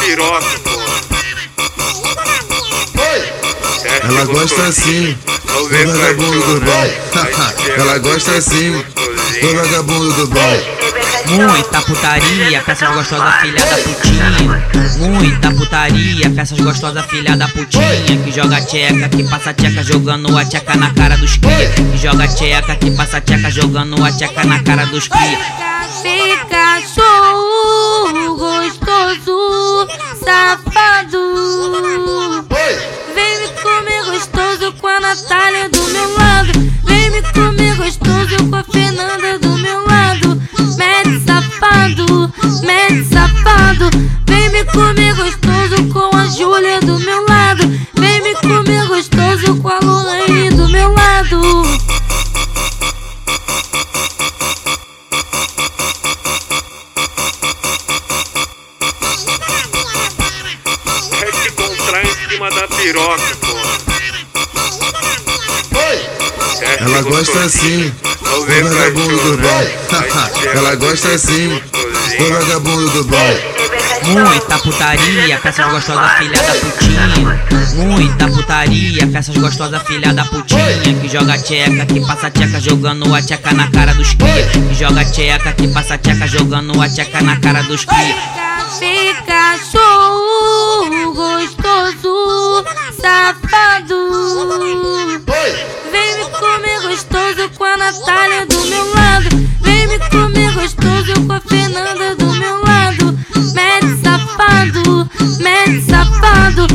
piroca, Ela gosta assim, do vagabundo do bom. Ela gosta assim, do vagabundo do bom. Muita putaria, peças gostosas, filha da putinha. Muita putaria, peças gostosas, filha da putinha. Que joga tcheca, que passa tcheca, jogando a tcheca na cara dos cria. Que joga tcheca, que passa tcheca, jogando a tcheca na cara dos cria. Fica show cima da piroca, Ela gosta assim, do vagabundo do bom. Ela gosta assim, do vagabundo do bom. Muita putaria, peças gostosas, filha da putinha. Muita putaria, peças gostosas, filha da putinha. Que joga tcheca, que passa tcheca, jogando a tcheca na cara dos cria. Que joga tcheca, que passa tcheca, jogando a tcheca na cara dos cria. Fica show safado. Vem me comer gostoso com a Natália do meu lado. Vem me comer gostoso com a Fernanda do meu lado. Mete safado, mete safado.